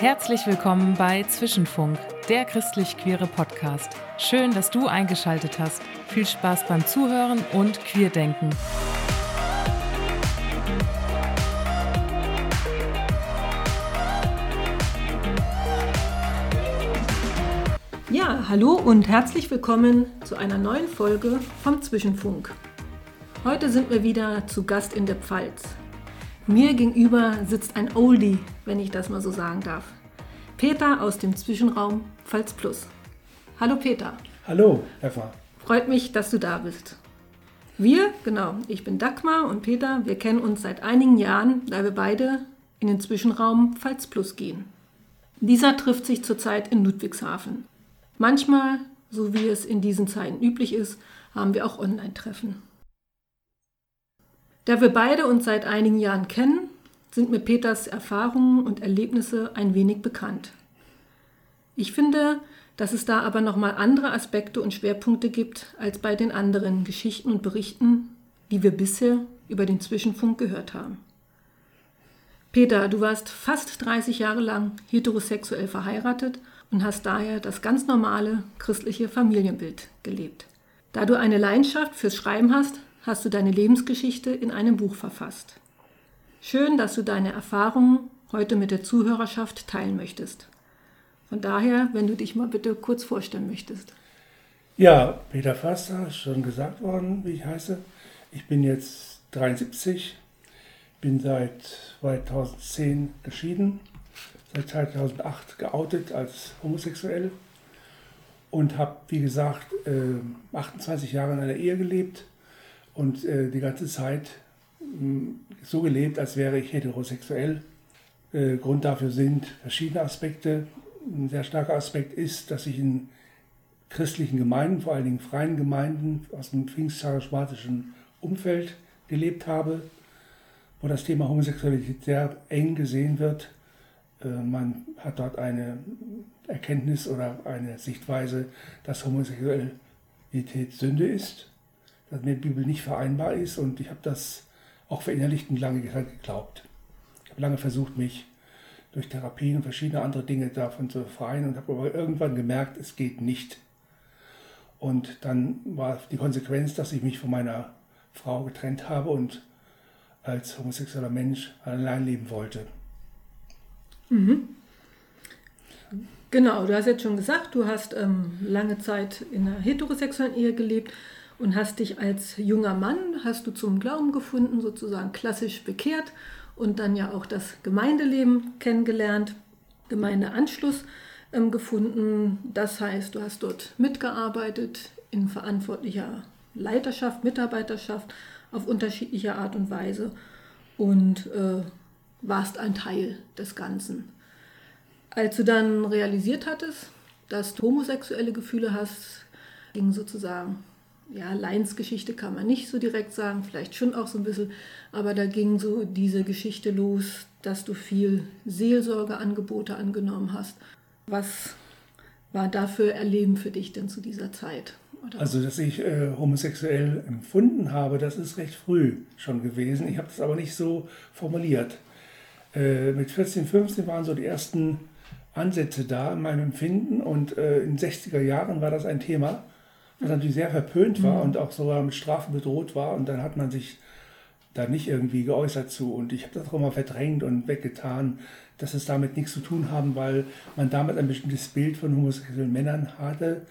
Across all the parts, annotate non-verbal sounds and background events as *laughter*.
Herzlich willkommen bei Zwischenfunk, der christlich-queere Podcast. Schön, dass du eingeschaltet hast. Viel Spaß beim Zuhören und Queerdenken. Ja, hallo und herzlich willkommen zu einer neuen Folge vom Zwischenfunk. Heute sind wir wieder zu Gast in der Pfalz. Mir gegenüber sitzt ein Oldie, wenn ich das mal so sagen darf. Peter aus dem Zwischenraum Pfalz Plus. Hallo Peter. Hallo, Eva. Freut mich, dass du da bist. Wir, genau, ich bin Dagmar und Peter, wir kennen uns seit einigen Jahren, da wir beide in den Zwischenraum Pfalz Plus gehen. Dieser trifft sich zurzeit in Ludwigshafen. Manchmal, so wie es in diesen Zeiten üblich ist, haben wir auch Online-Treffen. Da wir beide uns seit einigen Jahren kennen, sind mir Peters Erfahrungen und Erlebnisse ein wenig bekannt. Ich finde, dass es da aber nochmal andere Aspekte und Schwerpunkte gibt als bei den anderen Geschichten und Berichten, die wir bisher über den Zwischenfunk gehört haben. Peter, du warst fast 30 Jahre lang heterosexuell verheiratet und hast daher das ganz normale christliche Familienbild gelebt. Da du eine Leidenschaft fürs Schreiben hast, hast du deine Lebensgeschichte in einem Buch verfasst. Schön, dass du deine Erfahrungen heute mit der Zuhörerschaft teilen möchtest. Von daher, wenn du dich mal bitte kurz vorstellen möchtest. Ja, Peter Förster, schon gesagt worden, wie ich heiße. Ich bin jetzt 73, bin seit 2010 geschieden, seit 2008 geoutet als homosexuell und habe, wie gesagt, 28 äh, Jahre in einer Ehe gelebt und äh, die ganze Zeit hm, so gelebt, als wäre ich heterosexuell. Äh, Grund dafür sind verschiedene Aspekte. Ein sehr starker Aspekt ist, dass ich in christlichen Gemeinden, vor allen Dingen freien Gemeinden aus dem pfingstcharismatischen Umfeld gelebt habe, wo das Thema Homosexualität sehr eng gesehen wird. Äh, man hat dort eine Erkenntnis oder eine Sichtweise, dass Homosexualität Sünde ist das mit der Bibel nicht vereinbar ist und ich habe das auch verinnerlicht und lange geglaubt. Ich habe lange versucht, mich durch Therapien und verschiedene andere Dinge davon zu befreien und habe aber irgendwann gemerkt, es geht nicht. Und dann war die Konsequenz, dass ich mich von meiner Frau getrennt habe und als homosexueller Mensch allein leben wollte. Mhm. Genau, du hast jetzt schon gesagt, du hast ähm, lange Zeit in einer heterosexuellen Ehe gelebt und hast dich als junger Mann, hast du zum Glauben gefunden, sozusagen klassisch bekehrt und dann ja auch das Gemeindeleben kennengelernt, Gemeindeanschluss ähm, gefunden. Das heißt, du hast dort mitgearbeitet in verantwortlicher Leiterschaft, Mitarbeiterschaft auf unterschiedliche Art und Weise und äh, warst ein Teil des Ganzen. Als du dann realisiert hattest, dass du homosexuelle Gefühle hast, ging sozusagen ja, Leinsgeschichte kann man nicht so direkt sagen, vielleicht schon auch so ein bisschen, aber da ging so diese Geschichte los, dass du viel Seelsorgeangebote angenommen hast. Was war da für Erleben für dich denn zu dieser Zeit? Oder? Also, dass ich äh, homosexuell empfunden habe, das ist recht früh schon gewesen. Ich habe das aber nicht so formuliert. Äh, mit 14, 15 waren so die ersten Ansätze da in meinem Empfinden und äh, in den 60er Jahren war das ein Thema was natürlich sehr verpönt war mhm. und auch sogar mit Strafen bedroht war. Und dann hat man sich da nicht irgendwie geäußert zu. Und ich habe das auch immer verdrängt und weggetan, dass es damit nichts zu tun haben, weil man damit ein bestimmtes Bild von homosexuellen Männern hatte.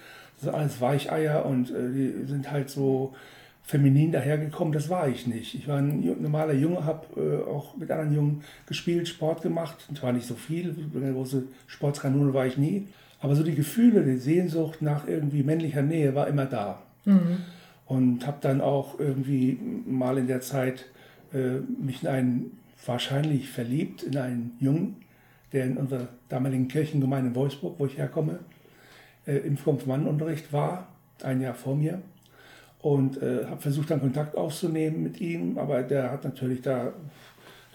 Das sind alles Weicheier und äh, die sind halt so feminin dahergekommen. Das war ich nicht. Ich war ein normaler Junge, habe äh, auch mit anderen Jungen gespielt, Sport gemacht. Zwar nicht so viel, eine große Sportskanone war ich nie. Aber so die Gefühle, die Sehnsucht nach irgendwie männlicher Nähe war immer da. Mhm. Und habe dann auch irgendwie mal in der Zeit äh, mich in einen, wahrscheinlich verliebt, in einen Jungen, der in unserer damaligen Kirchengemeinde in Wolfsburg, wo ich herkomme, äh, im Konfirmandenunterricht war, ein Jahr vor mir. Und äh, habe versucht, dann Kontakt aufzunehmen mit ihm, aber der hat natürlich da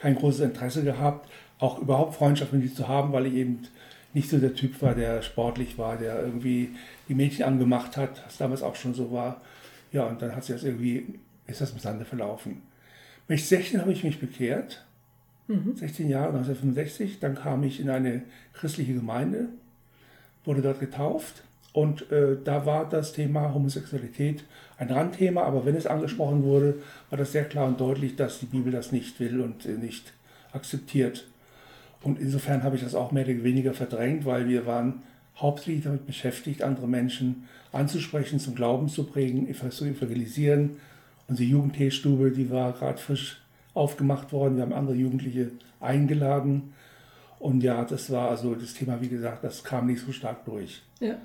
kein großes Interesse gehabt, auch überhaupt Freundschaft mit ihm zu haben, weil ich eben nicht so der Typ war, der sportlich war, der irgendwie die Mädchen angemacht hat, was damals auch schon so war. Ja, und dann hat sich das irgendwie, ist das im Sande verlaufen. Mit 16 habe ich mich bekehrt, mhm. 16 Jahre, 1965. Dann kam ich in eine christliche Gemeinde, wurde dort getauft und äh, da war das Thema Homosexualität ein Randthema, aber wenn es angesprochen wurde, war das sehr klar und deutlich, dass die Bibel das nicht will und äh, nicht akzeptiert. Und insofern habe ich das auch mehr oder weniger verdrängt, weil wir waren hauptsächlich damit beschäftigt, andere Menschen anzusprechen, zum Glauben zu prägen, zu evangelisieren. Unsere Jugendteestube, die war gerade frisch aufgemacht worden. Wir haben andere Jugendliche eingeladen. Und ja, das war also das Thema, wie gesagt, das kam nicht so stark durch. Ja.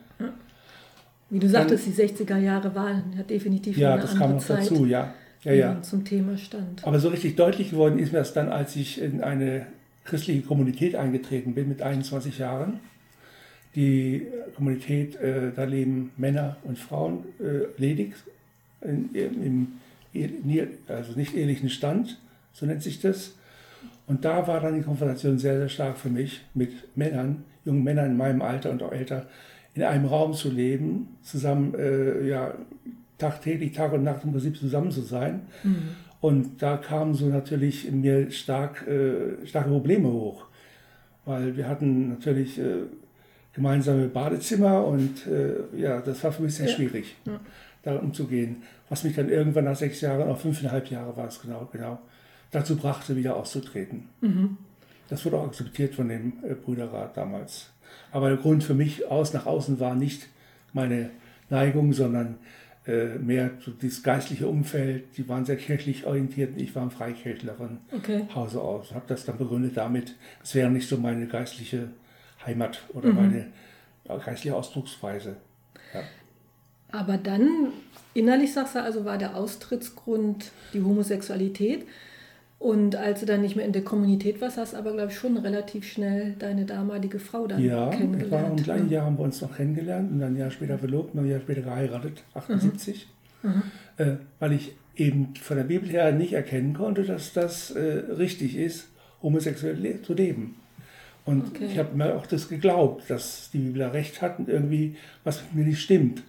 Wie du sagtest, die 60er Jahre waren ja definitiv ja, eine das andere kam noch Zeit, dazu, ja. Ja, ja. zum Thema stand. Aber so richtig deutlich geworden ist mir das dann, als ich in eine christliche Kommunität eingetreten bin mit 21 Jahren. Die Kommunität, äh, da leben Männer und Frauen äh, ledig, in, im, im, also nicht ehelichen Stand, so nennt sich das. Und da war dann die Konfrontation sehr, sehr stark für mich, mit Männern, jungen Männern in meinem Alter und auch älter, in einem Raum zu leben, zusammen, äh, ja, tagtäglich, Tag und Nacht im Prinzip zusammen zu sein. Mhm. Und da kamen so natürlich in mir stark, äh, starke Probleme hoch, weil wir hatten natürlich äh, gemeinsame Badezimmer und äh, ja, das war für mich sehr ja. schwierig, ja. da umzugehen. Was mich dann irgendwann nach sechs Jahren, auch fünfeinhalb Jahre war es genau, genau, dazu brachte, wieder auszutreten. Mhm. Das wurde auch akzeptiert von dem äh, Brüderrat damals. Aber der Grund für mich aus nach außen war nicht meine Neigung, sondern äh, mehr so das geistliche Umfeld. Die waren sehr kirchlich orientiert und ich war ein Freikirchler von okay. Hause aus. Habe das dann begründet damit, es wäre nicht so meine geistliche Heimat oder mhm. meine geistliche Ausdrucksweise. Ja. Aber dann, innerlich sagst du also, war der Austrittsgrund die Homosexualität. Und als du dann nicht mehr in der Kommunität warst, hast du aber, glaube ich, schon relativ schnell deine damalige Frau dann ja, kennengelernt. Ja, im gleichen Jahr haben wir uns noch kennengelernt und dann ein Jahr später verlobt, ein Jahr später geheiratet, 78. Mhm. Mhm. Äh, weil ich eben von der Bibel her nicht erkennen konnte, dass das äh, richtig ist, homosexuell le zu leben. Und okay. ich habe mir auch das geglaubt, dass die Bibel recht hat und irgendwie was mit mir nicht stimmt.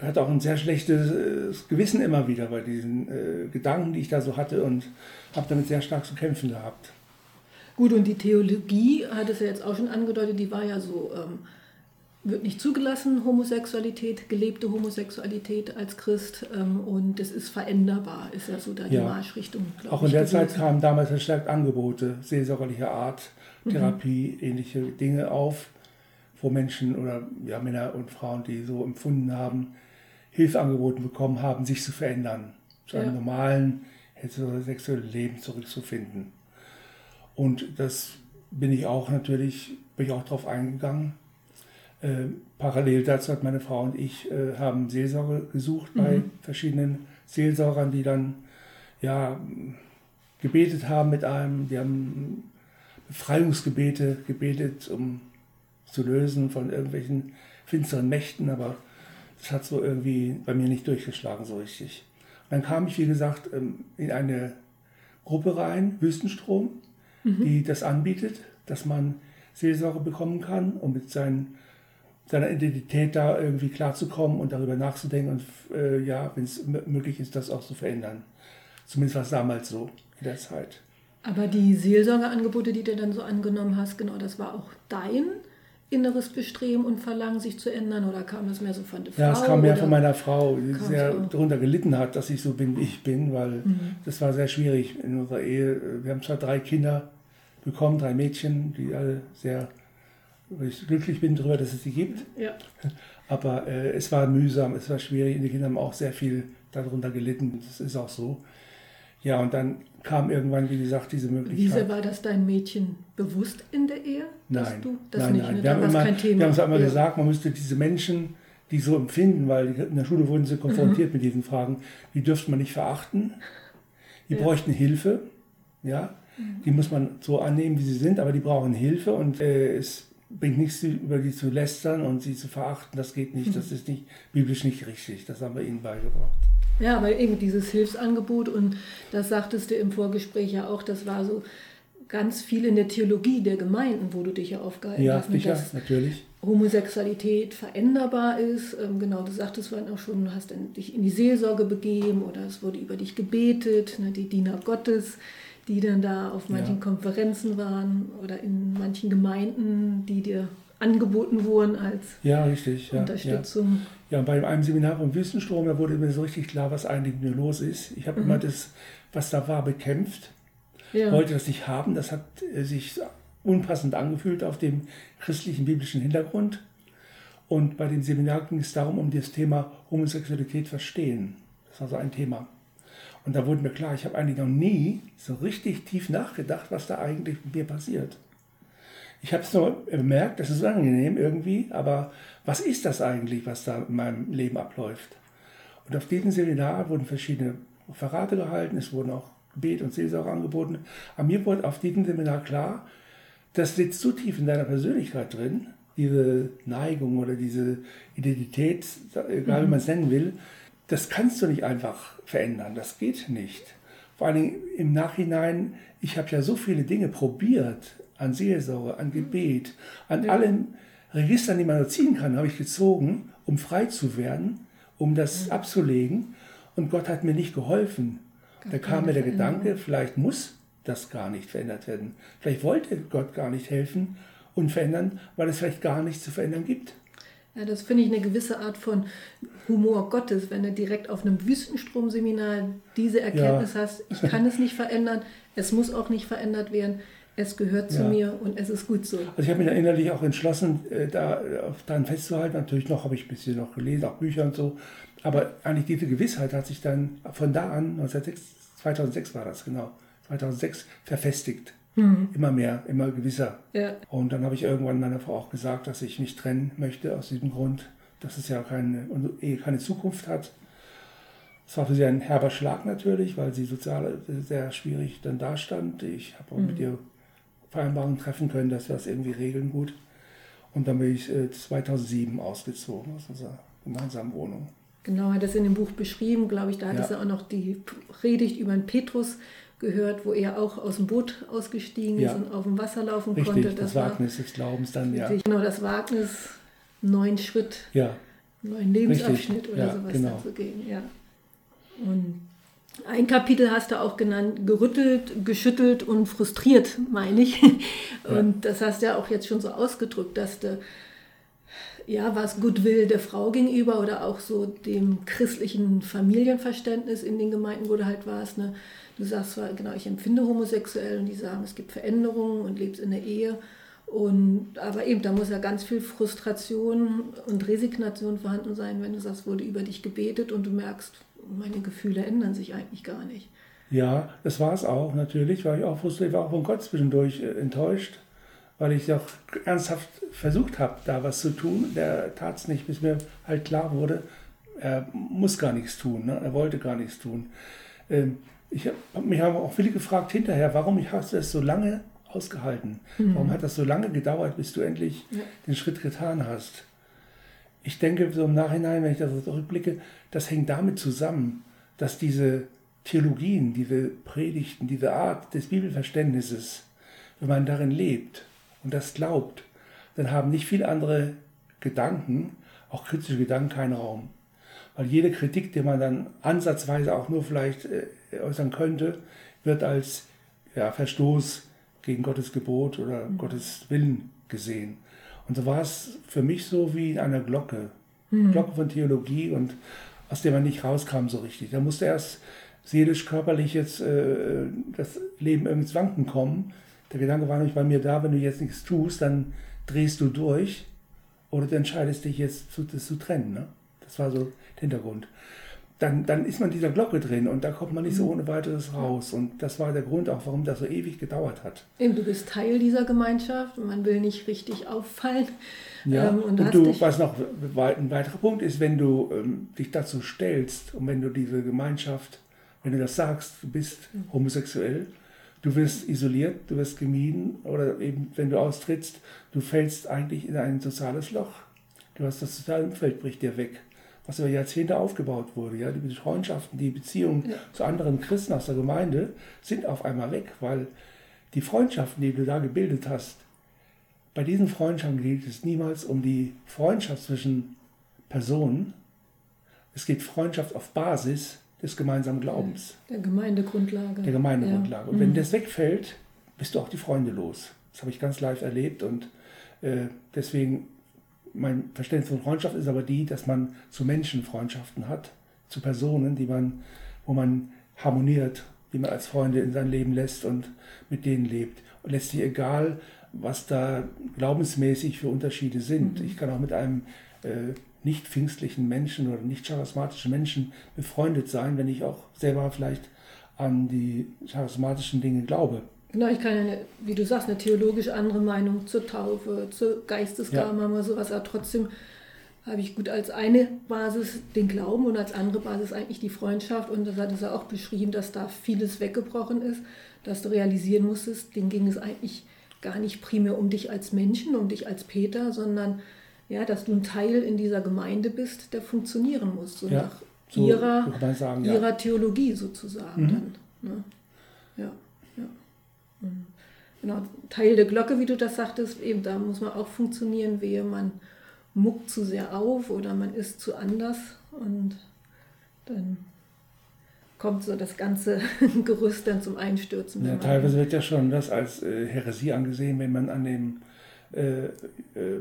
Er hat auch ein sehr schlechtes äh, Gewissen immer wieder bei diesen äh, Gedanken, die ich da so hatte und habe damit sehr stark zu kämpfen gehabt. Gut, und die Theologie hat es ja jetzt auch schon angedeutet, die war ja so, ähm, wird nicht zugelassen, Homosexualität, gelebte Homosexualität als Christ ähm, und es ist veränderbar, ist ja so da die ja. Marschrichtung. Auch in der gewesen. Zeit kamen damals verstärkt Angebote seelsorgerlicher Art, mhm. Therapie, mhm. ähnliche Dinge auf, wo Menschen oder ja, Männer und Frauen, die so empfunden haben, Hilfe angeboten bekommen haben, sich zu verändern, zu einem ja. normalen heterosexuellen Leben zurückzufinden. Und das bin ich auch natürlich, bin ich auch darauf eingegangen. Äh, parallel dazu hat meine Frau und ich äh, haben Seelsorge gesucht mhm. bei verschiedenen Seelsorgern, die dann ja gebetet haben mit einem, die haben Befreiungsgebete gebetet, um zu lösen von irgendwelchen finsteren Mächten, aber das hat so irgendwie bei mir nicht durchgeschlagen so richtig. Dann kam ich, wie gesagt, ähm, in eine Gruppe rein, Wüstenstrom, mhm. die das anbietet, dass man Seelsorge bekommen kann, um mit seinen, seiner Identität da irgendwie klarzukommen und darüber nachzudenken und äh, ja, wenn es möglich ist, das auch zu verändern. Zumindest war es damals so in der Zeit. Aber die Seelsorgeangebote, die du dann so angenommen hast, genau, das war auch dein inneres Bestreben und Verlangen, sich zu ändern? Oder kam das mehr so von der Frau? Ja, es kam mehr von meiner Frau, die sehr so? darunter gelitten hat, dass ich so bin, wie ich bin, weil mhm. das war sehr schwierig in unserer Ehe. Wir haben zwar drei Kinder bekommen, drei Mädchen, die alle sehr ich glücklich bin darüber, dass es sie gibt. Ja. *laughs* Aber äh, es war mühsam, es war schwierig und die Kinder haben auch sehr viel darunter gelitten. Das ist auch so. Ja, und dann kam irgendwann, wie gesagt, diese Möglichkeit. Wieso war das dein Mädchen bewusst in der Ehe? Nein, nein, nicht, nein. Ne? Wir, haben immer, wir haben es einmal ja. gesagt, man müsste diese Menschen, die so empfinden, weil in der Schule wurden sie konfrontiert mhm. mit diesen Fragen, die dürfte man nicht verachten. Die ja. bräuchten Hilfe, ja. Mhm. Die muss man so annehmen, wie sie sind, aber die brauchen Hilfe und äh, es bringt nichts, über die zu lästern und sie zu verachten. Das geht nicht, mhm. das ist nicht biblisch nicht richtig. Das haben wir ihnen beigebracht. Ja, aber eben dieses Hilfsangebot und das sagtest du im Vorgespräch ja auch, das war so ganz viel in der Theologie der Gemeinden, wo du dich ja aufgehalten Ja, hast. ne, sicher, dass natürlich. Homosexualität veränderbar ist. Ähm, genau, du sagtest vorhin auch schon, du hast dich in die Seelsorge begeben oder es wurde über dich gebetet, ne, die Diener Gottes, die dann da auf manchen Ja. Konferenzen waren oder in manchen Gemeinden, die dir angeboten wurden als Ja, richtig. Ja, ja. Unterstützung. Ja, bei einem Seminar vom Wüstenstrom, da wurde mir so richtig klar, was eigentlich mir los ist. Ich habe immer das, was da war, bekämpft, Ja. wollte das nicht haben. Das hat äh, sich unpassend angefühlt auf dem christlichen biblischen Hintergrund. Und bei dem Seminar ging es darum, um das Thema Homosexualität verstehen. Das war so ein Thema. Und da wurde mir klar, ich habe eigentlich noch nie so richtig tief nachgedacht, was da eigentlich mit mir passiert. Ich habe es nur bemerkt, das ist unangenehm irgendwie, aber was ist das eigentlich, was da in meinem Leben abläuft? Und auf diesem Seminar wurden verschiedene Verrate gehalten, es wurden auch Gebet und Seelsorge angeboten. Aber mir wurde auf diesem Seminar klar, das sitzt so tief in deiner Persönlichkeit drin, diese Neigung oder diese Identität, egal wie man es nennen will, das kannst du nicht einfach verändern, das geht nicht. Vor allen Dingen im Nachhinein, ich habe ja so viele Dinge probiert, an Seelsorge, an Gebet, an allen Registern, die man nur ziehen kann, habe ich gezogen, um frei zu werden, um das abzulegen. Und Gott hat mir nicht geholfen. Da kam mir der Gedanke, vielleicht muss das gar nicht verändert werden. Vielleicht wollte Gott gar nicht helfen und verändern, weil es vielleicht gar nichts zu verändern gibt. Ja, das finde ich eine gewisse Art von Humor Gottes, wenn du direkt auf einem Wüstenstromseminar diese Erkenntnis hast, ich kann es nicht verändern, es muss auch nicht verändert werden, es gehört zu Ja. mir und es ist gut so. Also ich habe mich da innerlich auch entschlossen, äh, da auf- daran festzuhalten. Natürlich noch habe ich ein bisschen noch gelesen, auch Bücher und so. Aber eigentlich diese Gewissheit hat sich dann von da an, 1906, 2006 war das genau, 2006 verfestigt. Immer mehr, immer gewisser. Ja. Und dann habe ich irgendwann meiner Frau auch gesagt, dass ich mich trennen möchte aus diesem Grund, dass es ja keine, unsere Ehe keine Zukunft hat. Es war für sie ein herber Schlag natürlich, weil sie sozial sehr schwierig dann dastand. Ich habe auch mit ihr Vereinbarungen treffen können, dass wir das irgendwie regeln gut. Und dann bin ich äh, 2007 ausgezogen aus unserer gemeinsamen Wohnung. Genau, hat es in dem Buch beschrieben, glaube ich, da hat es ja auch noch die Predigt über den Petrus gehört, wo er auch aus dem Boot ausgestiegen Ja. ist und auf dem Wasser laufen Richtig, konnte. das, Wagnis des Glaubens dann, ja. genau das Wagnis, neuen Schritt Ja, neuen Lebensabschnitt Richtig, oder ja, sowas genau. dann zu gehen. Ja. Und ein Kapitel hast du auch genannt, gerüttelt, geschüttelt und frustriert, meine ich. Und das hast du ja auch jetzt schon so ausgedrückt, dass du, ja, was Goodwill der Frau gegenüber oder auch so dem christlichen Familienverständnis in den Gemeinden, wo du halt warst. Ne? Du sagst zwar, genau, ich empfinde homosexuell und die sagen, es gibt Veränderungen und lebst in der Ehe. Und, aber eben, da muss ja ganz viel Frustration und Resignation vorhanden sein, wenn du sagst, wurde über dich gebetet und du merkst, meine Gefühle ändern sich eigentlich gar nicht. Ja, das war es auch natürlich, weil ich auch frustriert war, auch von Gott zwischendurch äh, enttäuscht, weil ich doch ernsthaft versucht habe, da was zu tun. Der tat es nicht, bis mir halt klar wurde, er muss gar nichts tun, ne? er wollte gar nichts tun. Ähm, ich hab, mich haben auch viele gefragt hinterher, warum hast du es so lange ausgehalten? Warum hat das so lange gedauert, bis du endlich Ja. den Schritt getan hast? Ich denke so im Nachhinein, wenn ich das zurückblicke, das hängt damit zusammen, dass diese Theologien, diese Predigten, diese Art des Bibelverständnisses, wenn man darin lebt und das glaubt, dann haben nicht viele andere Gedanken, auch kritische Gedanken, keinen Raum. Weil jede Kritik, die man dann ansatzweise auch nur vielleicht äh, äußern könnte, wird als ja, Verstoß gegen Gottes Gebot oder Gottes Willen gesehen. Und so war es für mich so wie in einer Glocke. Glocke von Theologie und aus der man nicht rauskam so richtig. Da musste erst seelisch, körperlich jetzt äh, das Leben irgendwie ins Wanken kommen. Der Gedanke war nämlich bei mir da, wenn du jetzt nichts tust, dann drehst du durch oder du entscheidest dich jetzt, zu, das zu trennen. Ne? Das war so der Hintergrund. Dann, dann ist man in dieser Glocke drin und da kommt man nicht so ohne weiteres raus. Und das war der Grund auch, warum das so ewig gedauert hat. Eben, du bist Teil dieser Gemeinschaft und man will nicht richtig auffallen. Ja, Ähm, und und, du was noch ein weiterer Punkt ist, wenn du ähm, dich dazu stellst und wenn du diese Gemeinschaft, wenn du das sagst, du bist homosexuell, du wirst isoliert, du wirst gemieden oder eben, wenn du austrittst, du fällst eigentlich in ein soziales Loch. Du hast das soziale Umfeld bricht dir weg, was über Jahrzehnte aufgebaut wurde. Ja, die Freundschaften, die Beziehungen Ja. zu anderen Christen aus der Gemeinde sind auf einmal weg, weil die Freundschaften, die du da gebildet hast, bei diesen Freundschaften geht es niemals um die Freundschaft zwischen Personen. Es geht Freundschaft auf Basis des gemeinsamen Glaubens. Der Gemeindegrundlage. Der Gemeindegrundlage. Ja. Und wenn mhm. das wegfällt, bist du auch die Freunde los. Das habe ich ganz live erlebt und äh, deswegen mein Verständnis von Freundschaft ist aber die, dass man zu Menschen Freundschaften hat, zu Personen, die man, wo man harmoniert, die man als Freunde in sein Leben lässt und mit denen lebt. Und letztlich egal, was da glaubensmäßig für Unterschiede sind. Mhm. Ich kann auch mit einem äh, nicht pfingstlichen Menschen oder nicht charismatischen Menschen befreundet sein, wenn ich auch selber vielleicht an die charismatischen Dinge glaube. Genau, ich kann eine, wie du sagst, eine theologisch andere Meinung zur Taufe, zur Geistesgabe ja. wir sowas, aber trotzdem habe ich gut als eine Basis den Glauben und als andere Basis eigentlich die Freundschaft. Und das hat es ja auch beschrieben, dass da vieles weggebrochen ist, dass du realisieren musstest, denen ging es eigentlich gar nicht primär um dich als Menschen, um dich als Peter, sondern ja, dass du ein Teil in dieser Gemeinde bist, der funktionieren muss, so ja, nach so ihrer, sagen, ihrer ja. Theologie sozusagen. Mhm. Dann, ne? Ja, Und genau, Teil der Glocke, wie du das sagtest, eben da muss man auch funktionieren, wehe man muckt zu sehr auf oder man ist zu anders und dann kommt so das ganze *laughs* Gerüst dann zum Einstürzen. Ja, teilweise wird ja schon das als äh, Häresie angesehen, wenn man an dem äh, äh,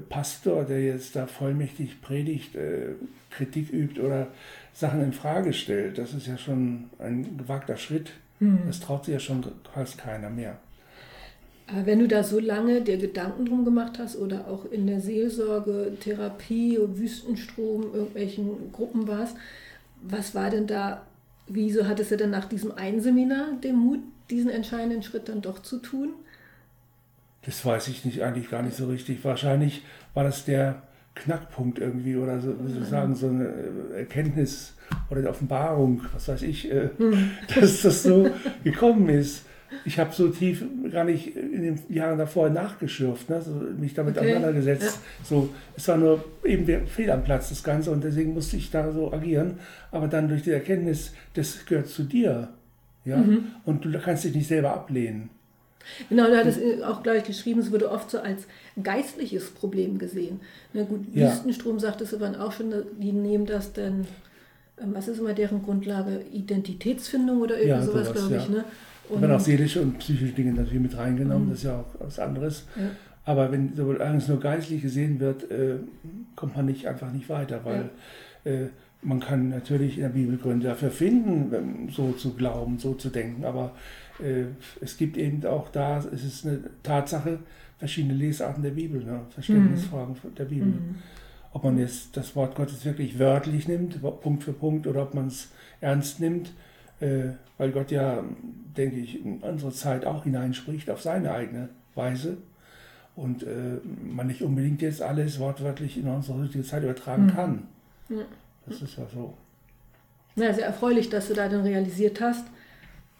Pastor, der jetzt da vollmächtig predigt, äh, Kritik übt oder Sachen in Frage stellt. Das ist ja schon ein gewagter Schritt. Hm. Das traut sich ja schon fast keiner mehr. Aber wenn du da so lange dir Gedanken drum gemacht hast oder auch in der Seelsorge, Therapie, Wüstenstrom, irgendwelchen Gruppen warst, was war denn da Wieso hattest du denn nach diesem einen Seminar den Mut, diesen entscheidenden Schritt dann doch zu tun? Das weiß ich nicht, eigentlich gar nicht so richtig. Wahrscheinlich war das der Knackpunkt irgendwie oder so, wie soll ich sagen, so eine Erkenntnis oder eine Offenbarung, was weiß ich, äh, hm. *laughs* dass das so gekommen ist ich habe so tief gar nicht in den Jahren davor nachgeschürft, ne? so, mich damit okay. auseinandergesetzt. Ja. So, es war nur eben der Fehl am Platz, das Ganze, und deswegen musste ich da so agieren. Aber dann durch die Erkenntnis, das gehört zu dir. Ja? Mhm. Und du kannst dich nicht selber ablehnen. Genau, du hattest auch gleich geschrieben, es wurde oft so als geistliches Problem gesehen. Na gut, ja. Wüstenstrom sagtest du dann auch schon, die nehmen das dann, ähm, was ist immer deren Grundlage, Identitätsfindung oder irgendwie ja, sowas, sowas glaube ich. Ja. Ne? Und werden auch seelische und psychische Dinge natürlich mit reingenommen, mhm. das ist ja auch was anderes. Ja. Aber wenn sowohl alles nur geistlich gesehen wird, äh, kommt man nicht einfach nicht weiter, weil ja. äh, man kann natürlich in der Bibel Gründe dafür finden, so zu glauben, so zu denken, aber äh, es gibt eben auch da, es ist eine Tatsache, verschiedene Lesarten der Bibel, ne? Verständnisfragen mhm. der Bibel. Mhm. Ob man jetzt das Wort Gottes wirklich wörtlich nimmt, Punkt für Punkt, oder ob man es ernst nimmt, weil Gott ja, denke ich, in unsere Zeit auch hineinspricht auf seine eigene Weise und äh, man nicht unbedingt jetzt alles wortwörtlich in unsere heutige Zeit übertragen mhm. kann. Ja. Das ist ja so. Ja, sehr erfreulich, dass du da dann realisiert hast,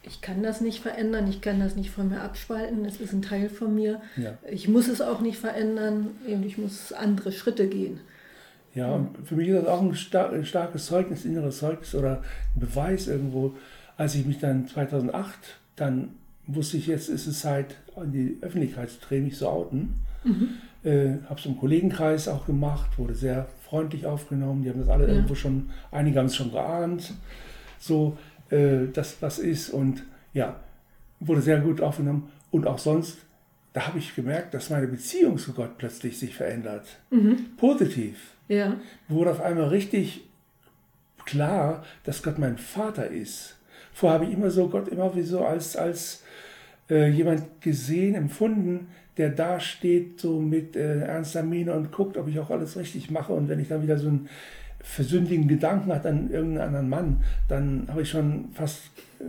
ich kann das nicht verändern, ich kann das nicht von mir abspalten, es ist ein Teil von mir. Ja. Ich muss es auch nicht verändern, ich muss andere Schritte gehen. Ja, und für mich ist das auch ein, star ein starkes Zeugnis, inneres Zeugnis oder ein Beweis irgendwo. Als ich mich dann 2008, dann wusste ich, jetzt ist es Zeit, in die Öffentlichkeit zu treten, mich zu outen. Mhm. Äh, habe es im Kollegenkreis auch gemacht, wurde sehr freundlich aufgenommen. Die haben das alle ja. irgendwo schon, einige haben es schon geahnt, so, äh, dass was ist. Und ja, wurde sehr gut aufgenommen. Und auch sonst, da habe ich gemerkt, dass meine Beziehung zu Gott plötzlich sich verändert. Mhm. Positiv. Ja. Wurde auf einmal richtig klar, dass Gott mein Vater ist. Vorher habe ich immer so Gott immer wie so als, als äh, jemand gesehen, empfunden, der da steht, so mit äh, ernster Miene und guckt, ob ich auch alles richtig mache. Und wenn ich dann wieder so einen versündigen Gedanken hatte an irgendeinen anderen Mann, dann habe ich schon fast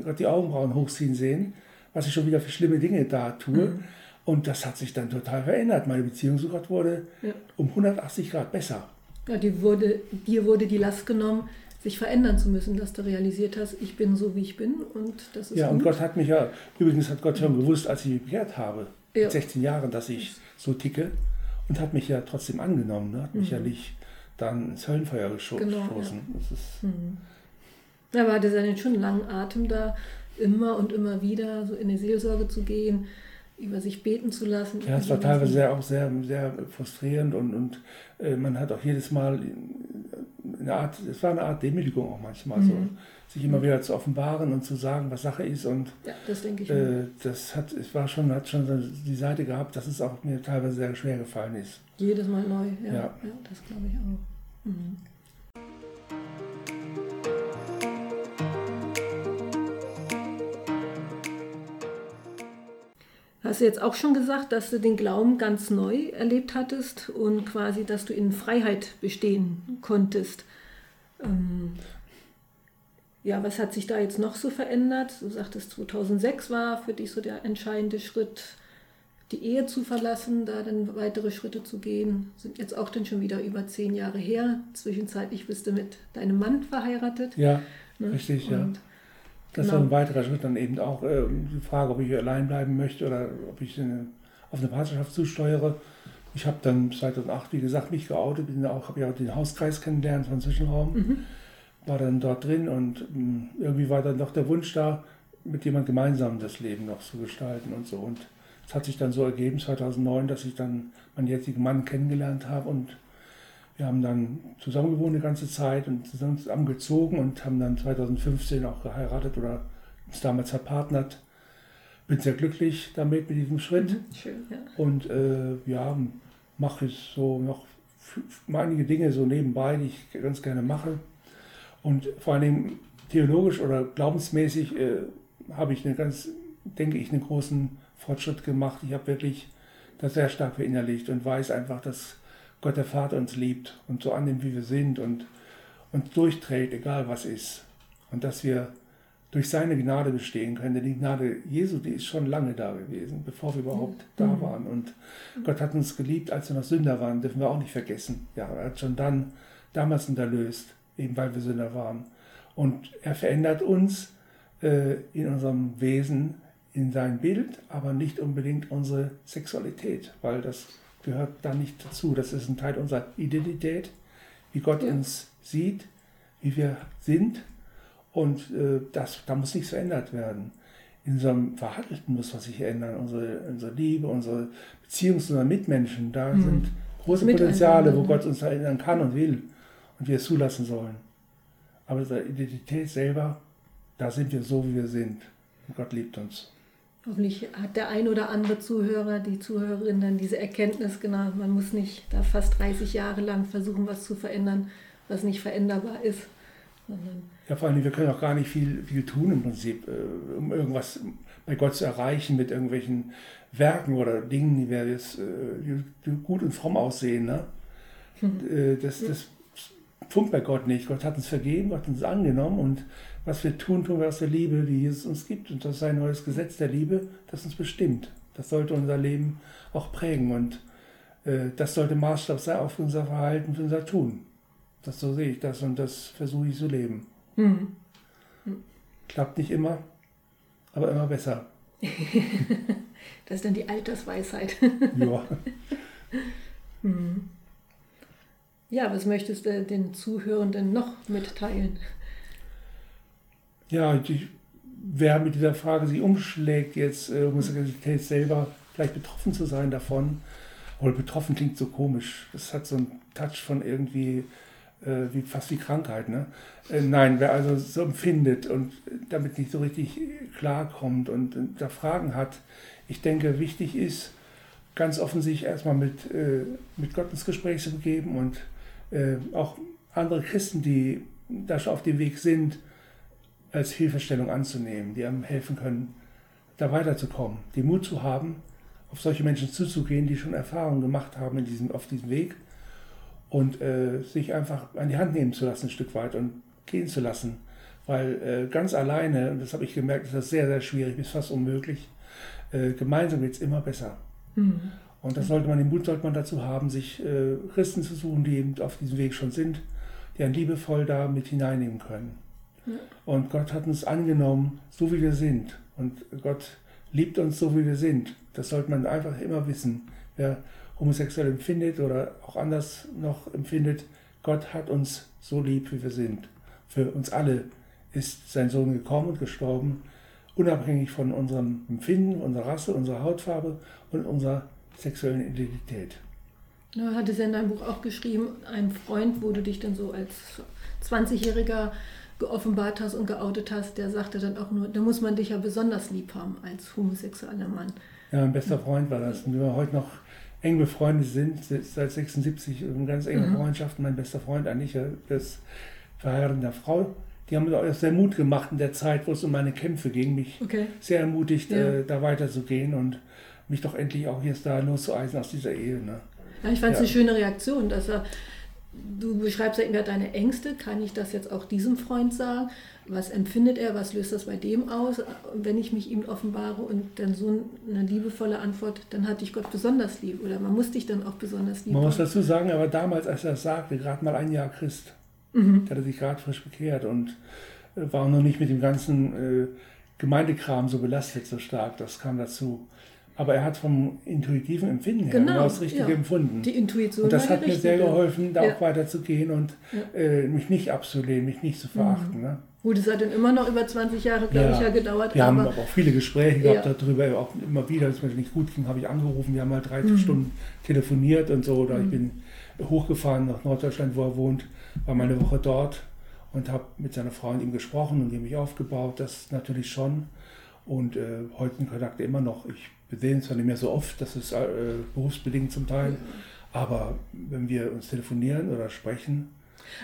Gott die Augenbrauen hochziehen sehen, was ich schon wieder für schlimme Dinge da tue. Mhm. Und das hat sich dann total verändert. Meine Beziehung zu Gott wurde ja. um 180 Grad besser. Ja, die wurde, dir wurde die Last genommen, sich verändern zu müssen, dass du realisiert hast, ich bin so, wie ich bin und das ist Ja, gut. und Gott hat mich ja, übrigens hat Gott schon gewusst, als ich mich bekehrt habe, ja. mit 16 Jahren, dass ich so ticke und hat mich ja trotzdem angenommen, ne? hat mich mhm. ja nicht dann ins Höllenfeuer geschossen. Genau, ja. Das ist mhm. Aber hatte dann schon langen Atem da, immer und immer wieder so in die Seelsorge zu gehen, über sich beten zu lassen. Ja, es war teilweise sehr, auch sehr, sehr frustrierend und, und äh, man hat auch jedes Mal eine Art, es war eine Art Demütigung auch manchmal mhm. so, sich immer wieder zu offenbaren und zu sagen, was Sache ist und ja, das denke ich. Äh, das hat, es war schon, hat schon die Seite gehabt, dass es auch mir teilweise sehr schwer gefallen ist. Jedes Mal neu, ja, ja. ja das glaube ich auch. Mhm. Hast du jetzt auch schon gesagt, dass du den Glauben ganz neu erlebt hattest und quasi, dass du in Freiheit bestehen konntest. Ähm, ja, was hat sich da jetzt noch so verändert? Du sagtest, 2006 war für dich so der entscheidende Schritt, die Ehe zu verlassen, da dann weitere Schritte zu gehen. Sind jetzt auch dann schon wieder über zehn Jahre her. Zwischenzeitlich bist du mit deinem Mann verheiratet. Ja, ne? richtig, und ja. Das genau. war ein weiterer Schritt dann eben auch äh, die Frage, ob ich allein bleiben möchte oder ob ich eine, auf eine Partnerschaft zusteuere. Ich habe dann 2008, wie gesagt, mich geoutet, bin auch, habe ja auch den Hauskreis kennengelernt von Zwischenraum, mhm. war dann dort drin und mh, hm, irgendwie war dann doch der Wunsch da, mit jemand gemeinsam das Leben noch zu gestalten und so. Und es hat sich dann so ergeben, 2009, dass ich dann meinen jetzigen Mann kennengelernt habe und wir haben dann zusammen gewohnt eine ganze Zeit und zusammen gezogen und haben dann 2015 auch geheiratet oder uns damals verpartnert. Bin sehr glücklich damit, mit diesem Schritt. Mhm, schön, ja. Und äh, ja, mache ich so noch einige Dinge so nebenbei, die ich ganz gerne mache. Und vor allem theologisch oder glaubensmäßig äh, habe ich eine ganz, denke ich, einen großen Fortschritt gemacht. Ich habe wirklich das sehr stark verinnerlicht und weiß einfach, dass Gott der Vater uns liebt und so annimmt, wie wir sind und uns durchträgt, egal was ist. Und dass wir durch seine Gnade bestehen können. Denn die Gnade Jesu, die ist schon lange da gewesen, bevor wir überhaupt mhm. da waren. Und Gott hat uns geliebt, als wir noch Sünder waren, dürfen wir auch nicht vergessen. Ja, er hat schon dann, damals uns erlöst, eben weil wir Sünder waren. Und er verändert uns äh, in unserem Wesen, in sein Bild, aber nicht unbedingt unsere Sexualität, weil das gehört da nicht dazu. Das ist ein Teil unserer Identität, wie Gott ja. uns sieht, wie wir sind. Und äh, das, da muss nichts verändert werden. In unserem Verhalten muss was sich ändern. Unsere, unsere Liebe, unsere Beziehung zu unseren Mitmenschen, da mhm. sind große Potenziale, wo Gott uns erinnern kann und will und wir es zulassen sollen. Aber unsere Identität selber, da sind wir so, wie wir sind. Und Gott liebt uns. Hoffentlich hat der ein oder andere Zuhörer, die Zuhörerin dann diese Erkenntnis, genau, man muss nicht da fast 30 Jahre lang versuchen, was zu verändern, was nicht veränderbar ist. Ja, vor allem, wir können auch gar nicht viel, viel tun im Prinzip, äh, um irgendwas bei Gott zu erreichen mit irgendwelchen Werken oder Dingen, die wir jetzt äh, gut und fromm aussehen. Ne? Hm. Das, das funkt bei Gott nicht. Gott hat uns vergeben, Gott hat uns angenommen und was wir tun, tun wir aus der Liebe, die Jesus uns gibt. Und das ist ein neues Gesetz der Liebe, das uns bestimmt. Das sollte unser Leben auch prägen und äh, das sollte Maßstab sein auf unser Verhalten, für unser Tun. Das so sehe ich das und das versuche ich zu leben. Mhm. Klappt nicht immer, aber immer besser. *laughs* das ist dann die Altersweisheit. ja. *laughs* Mhm. Ja, was möchtest du den Zuhörenden noch mitteilen? Ja, die, wer mit dieser Frage sich umschlägt, jetzt äh, Homosexualität selber vielleicht betroffen zu sein davon, oder betroffen klingt so komisch, das hat so einen Touch von irgendwie äh, wie, fast wie Krankheit. Ne? Äh, nein, wer also so empfindet und damit nicht so richtig klarkommt und, und da Fragen hat, ich denke, wichtig ist, ganz offen sich erstmal mit, äh, mit Gott ins Gespräch zu begeben und äh, auch andere Christen, die da schon auf dem Weg sind, als Hilfestellung anzunehmen, die einem helfen können, da weiterzukommen, den Mut zu haben, auf solche Menschen zuzugehen, die schon Erfahrungen gemacht haben in diesem, auf diesem Weg und äh, sich einfach an die Hand nehmen zu lassen, ein Stück weit und gehen zu lassen. Weil äh, ganz alleine, und das habe ich gemerkt, ist das sehr, sehr schwierig, bis fast unmöglich. Äh, gemeinsam wird es immer besser. Mhm. Und das sollte man, den Mut sollte man dazu haben, sich äh, Christen zu suchen, die eben auf diesem Weg schon sind, die einen liebevoll da mit hineinnehmen können. Ja. Und Gott hat uns angenommen, so wie wir sind. Und Gott liebt uns so, wie wir sind. Das sollte man einfach immer wissen. Wer homosexuell empfindet oder auch anders noch empfindet, Gott hat uns so lieb, wie wir sind. Für uns alle ist sein Sohn gekommen und gestorben, unabhängig von unserem Empfinden, unserer Rasse, unserer Hautfarbe und unserer sexuellen Identität. Du hattest ja in deinem Buch auch geschrieben, ein Freund, wo du dich dann so als 20-Jähriger geoffenbart hast und geoutet hast, der sagte dann auch nur, da muss man dich ja besonders lieb haben als homosexueller Mann. Ja, mein bester Freund war das. Und wir heute noch eng befreundet sind, seit 76, in ganz enge mhm. Freundschaft. Mein bester Freund Annika, das verheiratete Frau, die haben mir auch sehr Mut gemacht in der Zeit, wo es um meine Kämpfe ging, mich okay. sehr ermutigt, ja. äh, da weiterzugehen und mich doch endlich auch jetzt da loszueisen aus dieser Ehe. Ne? Ja, ich fand es ja. eine schöne Reaktion, dass er, du beschreibst ja immer deine Ängste, kann ich das jetzt auch diesem Freund sagen? Was empfindet er, was löst das bei dem aus? wenn ich mich ihm offenbare und dann so eine liebevolle Antwort, dann hatte ich Gott besonders lieb oder man muss dich dann auch besonders lieb Man muss dazu sagen, aber damals, als er das sagte, gerade mal ein Jahr Christ, mhm. der hatte sich gerade frisch bekehrt und äh, war noch nicht mit dem ganzen äh, Gemeindekram so belastet, so stark, das kam dazu. Aber er hat vom intuitiven Empfinden her genau, genau das Richtige ja. empfunden. Die Intuition. Und das hat mir sehr geholfen, da ja. auch weiterzugehen und ja. äh, mich nicht abzulehnen, mich nicht zu verachten. Mhm. Ne? Gut, es hat dann immer noch über 20 Jahre, glaube ich, ja gedauert. Wir haben aber auch viele Gespräche gehabt darüber, auch immer wieder, es mir nicht gut ging, habe ich angerufen. Wir haben mal 30 mhm. Stunden telefoniert und so. Oder mhm. ich bin hochgefahren nach Norddeutschland, wo er wohnt, war mal eine Woche dort und habe mit seiner Frau und ihm gesprochen und die mich aufgebaut. Das natürlich schon. Und äh, heute sind Kontakte immer noch. Ich wir sehen zwar nicht mehr so oft, das ist äh, berufsbedingt zum Teil, aber wenn wir uns telefonieren oder sprechen.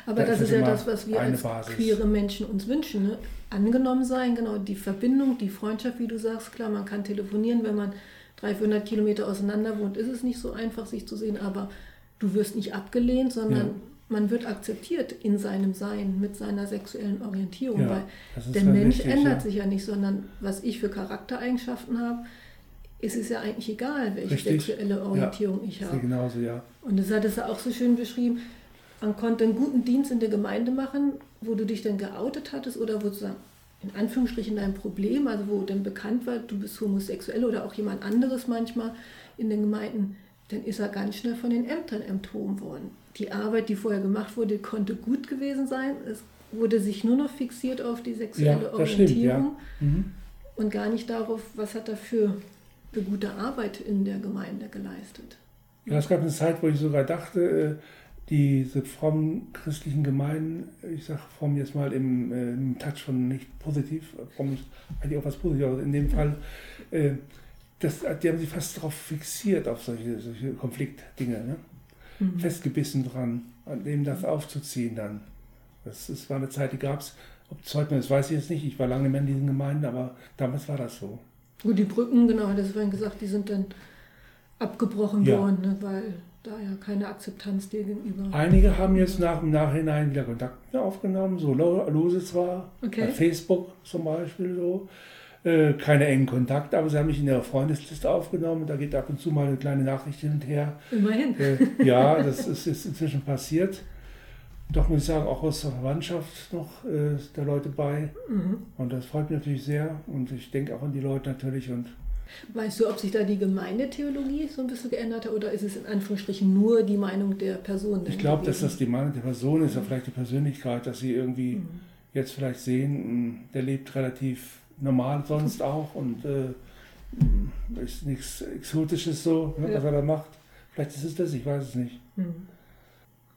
Aber das ist ja das, was wir als Basis. queere Menschen uns wünschen. Ne? Angenommen sein, genau, die Verbindung, die Freundschaft, wie du sagst, klar, man kann telefonieren, wenn man 300, 400 Kilometer auseinander wohnt, ist es nicht so einfach, sich zu sehen, aber du wirst nicht abgelehnt, sondern ja. man wird akzeptiert in seinem Sein, mit seiner sexuellen Orientierung, ja, weil der Mensch ändert ja. sich ja nicht, sondern was ich für Charaktereigenschaften habe, ist es ja eigentlich egal, welche Richtig. sexuelle Orientierung ja, ich habe. Genauso, ja. Und das hat es auch so schön beschrieben. Man konnte einen guten Dienst in der Gemeinde machen, wo du dich dann geoutet hattest oder wo du in Anführungsstrichen dein Problem, also wo dann bekannt war, du bist homosexuell oder auch jemand anderes manchmal in den Gemeinden, dann ist er ganz schnell von den Ämtern enthoben worden. Die Arbeit, die vorher gemacht wurde, konnte gut gewesen sein. Es wurde sich nur noch fixiert auf die sexuelle ja, Orientierung stimmt, ja. mhm. und gar nicht darauf, was hat er für für gute Arbeit in der Gemeinde geleistet. Ja, es gab eine Zeit, wo ich sogar dachte, äh, diese frommen christlichen Gemeinden, ich sage fromm jetzt mal im, äh, im, Touch von nicht positiv, fromm ist eigentlich auch was Positives, aber in dem Fall, äh, das, die haben sich fast darauf fixiert, auf solche, solche Konfliktdinge, ne? Mhm. festgebissen dran, an dem das aufzuziehen dann. Das, das war eine Zeit, die gab es, ob heute, das weiß ich jetzt nicht, ich war lange mehr in diesen Gemeinden, aber damals war das so. Gut, die Brücken, genau, hat er vorhin gesagt, die sind dann abgebrochen ja. worden, ne, weil da ja keine Akzeptanz dir gegenüber. Einige haben jetzt nach im Nachhinein wieder Kontakt aufgenommen, so lose zwar, okay. bei Facebook zum Beispiel so. Äh, keine engen Kontakte, aber sie haben mich in ihrer Freundesliste aufgenommen. Da geht ab und zu mal eine kleine Nachricht hin und her. Immerhin. Äh, ja, das ist, ist inzwischen passiert doch muss ich sagen, auch aus der Verwandtschaft noch äh, der Leute bei. Mhm. Und das freut mich natürlich sehr. Und ich denke auch an die Leute natürlich. Und weißt du, ob sich da die Gemeindetheologie so ein bisschen geändert hat oder ist es in Anführungsstrichen nur die Meinung der Person? Ich glaube, dass das die Meinung der Person ist, mhm. oder vielleicht die Persönlichkeit, dass sie irgendwie mhm. jetzt vielleicht sehen, hm, der lebt relativ normal sonst auch und äh, ist nichts Exotisches so, ne, ja. was er da macht. Vielleicht ist es das, ich weiß es nicht. Mhm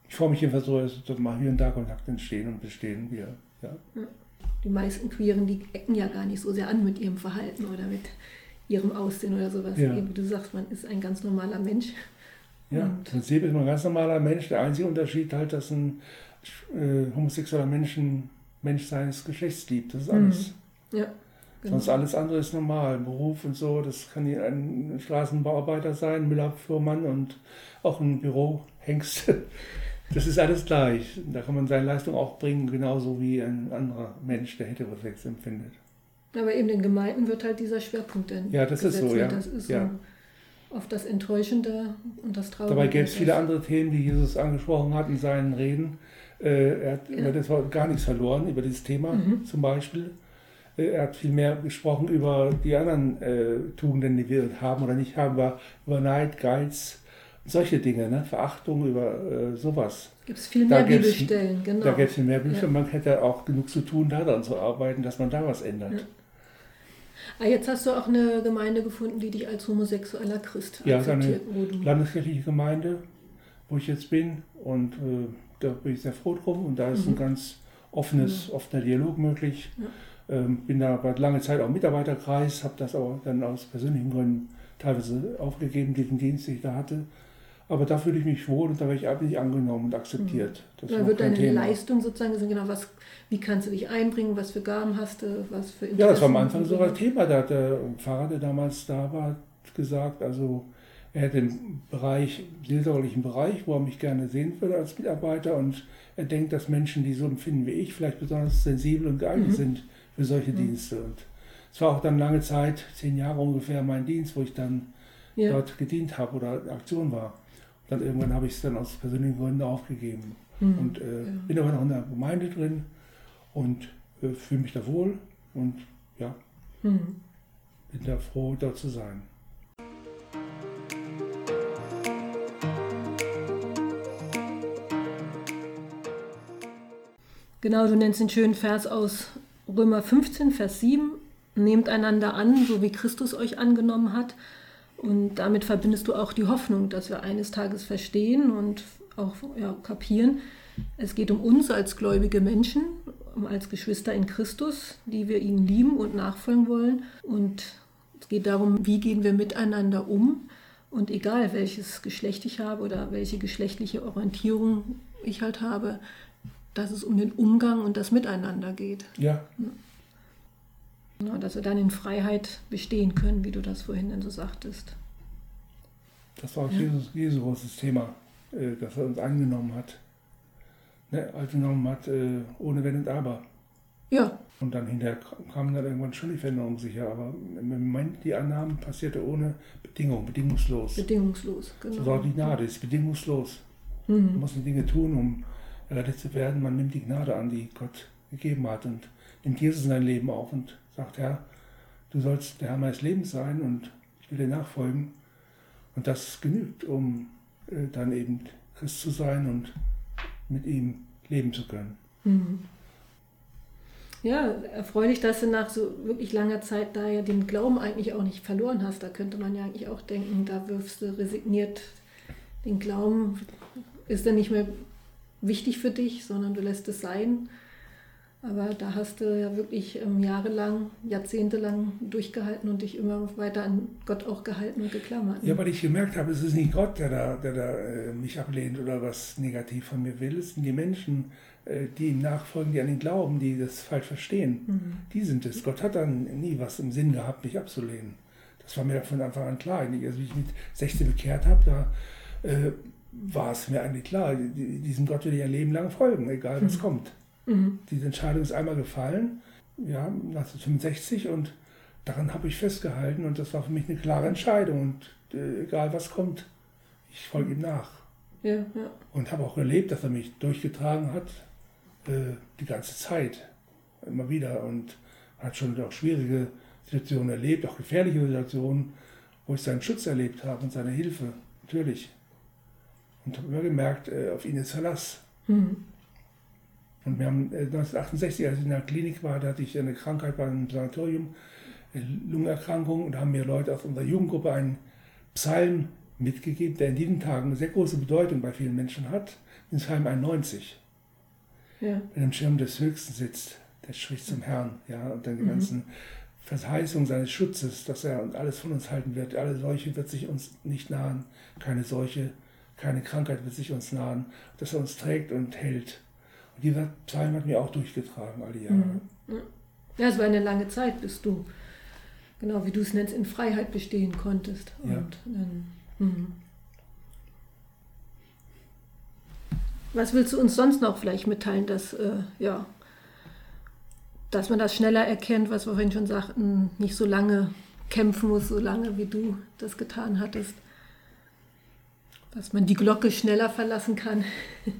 ich freue mich jedenfalls so, dass mal hier und da Kontakt entstehen und bestehen wir. Ja. Die meisten Queeren, die ecken ja gar nicht so sehr an mit ihrem Verhalten oder mit ihrem Aussehen oder sowas. Ja. Wie du sagst, man ist ein ganz normaler Mensch. Ja, im Prinzip ist man ein ganz normaler Mensch. Der einzige Unterschied halt, dass ein äh, homosexueller Mensch ein Mensch seines Geschlechts liebt. Das ist alles. Mhm. Ja. Genau. Sonst alles andere ist normal. Beruf und so, das kann ein Straßenbauarbeiter sein, Müllabfuhrmann und auch ein Bürohengst. *laughs* Das ist alles gleich. Da kann man seine Leistung auch bringen, genauso wie ein anderer Mensch, der Heterosex empfindet. Aber eben den Gemeinden wird halt dieser Schwerpunkt dann Ja, das ist so, ja. Das ist ja. so auf das Enttäuschende und das Traurige. Dabei gäbe es viele andere Themen, die Jesus angesprochen hat in seinen Reden. Äh, er hat ja. über das Wort gar nichts verloren, über dieses Thema mhm. zum Beispiel. Äh, er hat viel mehr gesprochen über die anderen äh, Tugenden, die wir haben oder nicht haben, über, über Neid, Geiz, solche Dinge, ne? Verachtung über äh, sowas. Gibt es viel mehr Bibelstellen, genau. Da gäbe es viel mehr Bibelstellen. Ja. Man hätte auch genug zu tun, daran zu arbeiten, dass man da was ändert. Ja. Ah, jetzt hast du auch eine Gemeinde gefunden, die dich als homosexueller Christ Ja, eine akzeptiert. wo du- landeskirchliche Gemeinde, wo ich jetzt bin. Und äh, da bin ich sehr froh drum. Und da ist ein Mhm. ganz offenes, offener Dialog möglich. Ähm, bin da war lange Zeit auch Mitarbeiterkreis, habe das aber dann aus persönlichen Gründen teilweise aufgegeben, diesen Dienst, den ich da hatte. Aber da fühle ich mich wohl und da werde ich eigentlich angenommen und akzeptiert. Das ist Da auch wird deine Thema. Leistung sozusagen gesehen, genau, was, wie kannst du dich einbringen, was für Gaben hast du, was für Ja, das war am Interessen Anfang so ein Thema. Da hat der Pfarrer, der damals da war, gesagt, also er hat den Bereich, seelsorgerlichen Bereich, wo er mich gerne sehen würde als Mitarbeiter und er denkt, dass Menschen, die so empfinden wie ich, vielleicht besonders sensibel und geeignet Mhm. sind für solche Dienste. Und es war auch dann lange Zeit, zehn Jahre ungefähr, mein Dienst, wo ich dann Ja. dort gedient habe oder in Aktion war. Dann irgendwann habe ich es dann aus persönlichen Gründen aufgegeben. Mhm. Und äh, Ja. bin aber noch in der Gemeinde drin und äh, fühle mich da wohl und ja, Mhm. bin da froh, dort zu sein. Genau, du nennst den schönen Vers aus Römer 15, Vers 7. Nehmt einander an, so wie Christus euch angenommen hat. Und damit verbindest du auch die Hoffnung, dass wir eines Tages verstehen und auch ja, kapieren. Es geht um uns als gläubige Menschen, um als Geschwister in Christus, die wir ihnen lieben und nachfolgen wollen. Und es geht darum, wie gehen wir miteinander um. Und egal welches Geschlecht ich habe oder welche geschlechtliche Orientierung ich halt habe, dass es um den Umgang und das Miteinander geht. Ja, Ja, dass wir dann in Freiheit bestehen können, wie du das vorhin dann so sagtest. das war auch Ja. Jesus, Jesu großes Thema, äh, dass er uns angenommen hat. Ne, angenommen hat, äh, ohne Wenn und Aber. Ja, Und dann hinterher kam dann irgendwann schon die sicher. Aber im Moment die Annahmen passierte ohne Bedingung, bedingungslos. bedingungslos. Genau. So auch die Gnade ist bedingungslos. Man Mhm. muss die Dinge tun, um errettet zu werden. Man nimmt die Gnade an, die Gott gegeben hat und nimmt Jesus in sein Leben auf und sagt, Herr, du sollst der Herr meines Lebens sein und ich will dir nachfolgen. Und das genügt, um äh, dann eben Christ zu sein und mit ihm leben zu können. Mhm. Ja, erfreulich, dass du nach so wirklich langer Zeit da ja den Glauben eigentlich auch nicht verloren hast. Da könnte man ja eigentlich auch denken, da wirfst du resigniert den Glauben, ist dann nicht mehr wichtig für dich, sondern du lässt es sein. Aber da hast du ja wirklich ähm, jahrelang, jahrzehntelang durchgehalten und dich immer weiter an Gott auch gehalten und geklammert. ne? Ja, weil ich gemerkt habe, es ist nicht Gott, der da, der da äh, mich ablehnt oder was negativ von mir will. Es sind die Menschen, äh, die ihm nachfolgen, die an ihn glauben, die das falsch verstehen. Mhm. Die sind es. Gott hat dann nie was im Sinn gehabt, mich abzulehnen. Das war mir von Anfang an klar. Also, wie ich mit 16 bekehrt habe, da äh, war es mir eigentlich klar, die- diesem Gott will ich ein Leben lang folgen, egal was Mhm. kommt. Mhm. Diese Entscheidung ist einmal gefallen, ja, 1965 und daran habe ich festgehalten und das war für mich eine klare Entscheidung und äh, egal was kommt, ich folge ihm nach. Ja, ja. Und habe auch erlebt, dass er mich durchgetragen hat, äh, die ganze Zeit, immer wieder und hat schon auch schwierige Situationen erlebt, auch gefährliche Situationen, wo ich seinen Schutz erlebt habe und seine Hilfe, natürlich. Und habe immer gemerkt, äh, auf ihn ist Verlass. Mhm. Und wir haben äh, 1968, als ich in der Klinik war, da hatte ich eine Krankheit bei einem Sanatorium, eine Lungenerkrankung, und da haben mir Leute aus unserer Jugendgruppe einen Psalm mitgegeben, der in diesen Tagen eine sehr große Bedeutung bei vielen Menschen hat, den Psalm 91, ja. wenn im Schirm des Höchsten sitzt, der spricht zum Herrn, ja, und dann die Mhm. ganzen Verheißungen seines Schutzes, dass er uns alles von uns halten wird, alle Seuche wird sich uns nicht nahen, keine Seuche, keine Krankheit wird sich uns nahen, dass er uns trägt und hält. Dieser Psalm hat mir auch durchgetragen alle Jahre. Mhm. Ja, es war eine lange Zeit, bis du, genau wie du es nennst, in Freiheit bestehen konntest. Und Ja. dann, mhm. Was willst du uns sonst noch vielleicht mitteilen, dass, äh, ja, dass man das schneller erkennt, was wir vorhin schon sagten, nicht so lange kämpfen muss, so lange wie du das getan hattest? Dass man die Glocke schneller verlassen kann. *laughs*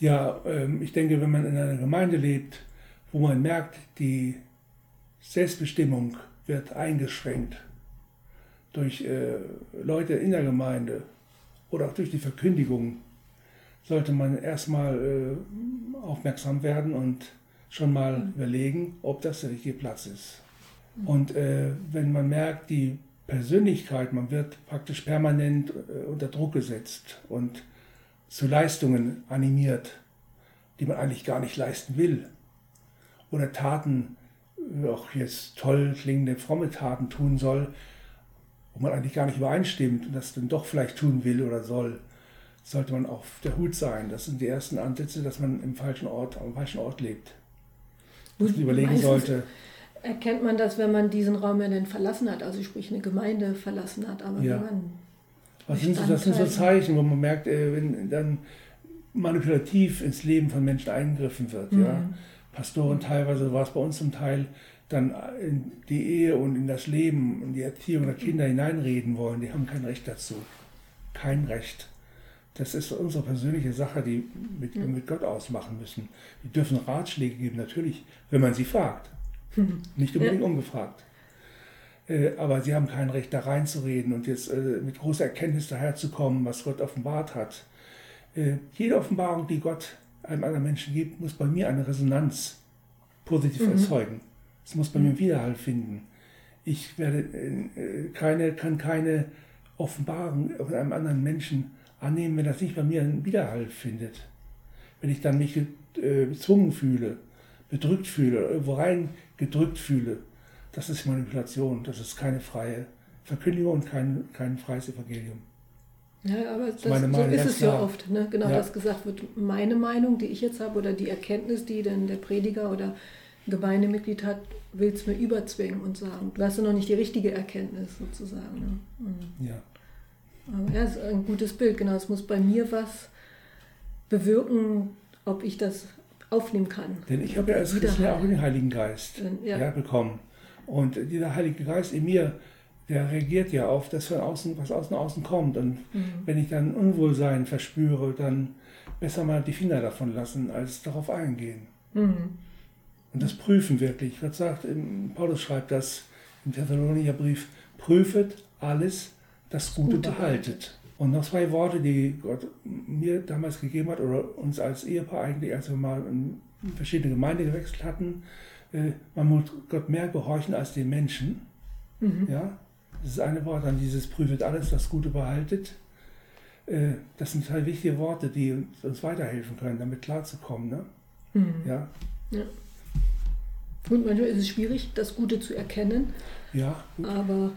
Ja, ähm, ich denke, wenn man in einer Gemeinde lebt, wo man merkt, die Selbstbestimmung wird eingeschränkt durch äh, Leute in der Gemeinde oder auch durch die Verkündigung, sollte man erstmal äh, aufmerksam werden und schon mal überlegen, ob das der richtige Platz ist. Und äh, wenn man merkt, die Persönlichkeit, man wird praktisch permanent unter Druck gesetzt und zu Leistungen animiert, die man eigentlich gar nicht leisten will. Oder Taten, auch jetzt toll klingende fromme Taten tun soll, wo man eigentlich gar nicht übereinstimmt und das dann doch vielleicht tun will oder soll, sollte man auf der Hut sein. Das sind die ersten Ansätze, dass man im falschen Ort, am falschen Ort lebt. Dass man überlegen sollte. Erkennt man das, wenn man diesen Raum ja dann verlassen hat, also sprich eine Gemeinde verlassen hat, aber ja. wenn man. Was sind so, das sind so Zeichen, wo man merkt, äh, wenn dann manipulativ ins Leben von Menschen eingegriffen wird. Mhm. Ja? Pastoren teilweise war es bei uns zum Teil, dann in die Ehe und in das Leben und die Erziehung der Kinder hineinreden wollen, die haben kein Recht dazu. Kein Recht. Das ist unsere persönliche Sache, die mit, wir mit Gott ausmachen müssen. Die dürfen Ratschläge geben, natürlich, wenn man sie fragt. *laughs* Nicht unbedingt ja. ungefragt. Äh, aber sie haben kein Recht, da reinzureden und jetzt äh, mit großer Erkenntnis daherzukommen, was Gott offenbart hat. Äh, jede Offenbarung, die Gott einem anderen Menschen gibt, muss bei mir eine Resonanz positiv mhm. erzeugen. Es muss bei mhm. mir Widerhall finden. Ich werde keine, kann keine Offenbarung von einem anderen Menschen annehmen, wenn das nicht bei mir einen Widerhall findet. Wenn ich dann mich gezwungen fühle, bedrückt fühle, irgendwo rein gedrückt fühle, das ist Manipulation, das ist keine freie Verkündigung und kein, kein freies Evangelium. Ja, aber das, das so ist es klar. ja oft. Ne? Genau, ja. dass gesagt wird, meine Meinung, die ich jetzt habe, oder die Erkenntnis, die dann der Prediger oder Gemeindemitglied hat, will es mir überzwingen und sagen, du hast ja noch nicht die richtige Erkenntnis sozusagen. Ne? Mhm. Ja. Aber ja, ist ein gutes Bild, genau. Es muss bei mir was bewirken, ob ich das aufnehmen kann. Denn ich habe ja als Christ ja auch den Heiligen Geist ja. Ja, bekommen. Und dieser Heilige Geist in mir, der reagiert ja auf das, von außen, was außen außen kommt. Und mhm. wenn ich dann Unwohlsein verspüre, dann besser mal die Finger davon lassen, als darauf eingehen. Mhm. Und das prüfen wirklich. Gott sagt, Paulus schreibt das im Thessalonicher Brief, prüfet alles, das Gute, Gute behaltet. Und noch zwei Worte, die Gott mir damals gegeben hat, oder uns als Ehepaar eigentlich, als wir mal in verschiedene Gemeinden gewechselt hatten. Äh, man muss Gott mehr gehorchen als den Menschen. Mhm. Ja? Das ist eine Wort, dann dieses prüft alles, das Gute behaltet. Äh, das sind halt wichtige Worte, die uns weiterhelfen können, damit klarzukommen. Ne? Mhm. Ja? ja. Und manchmal ist es schwierig, das Gute zu erkennen. Ja. Aber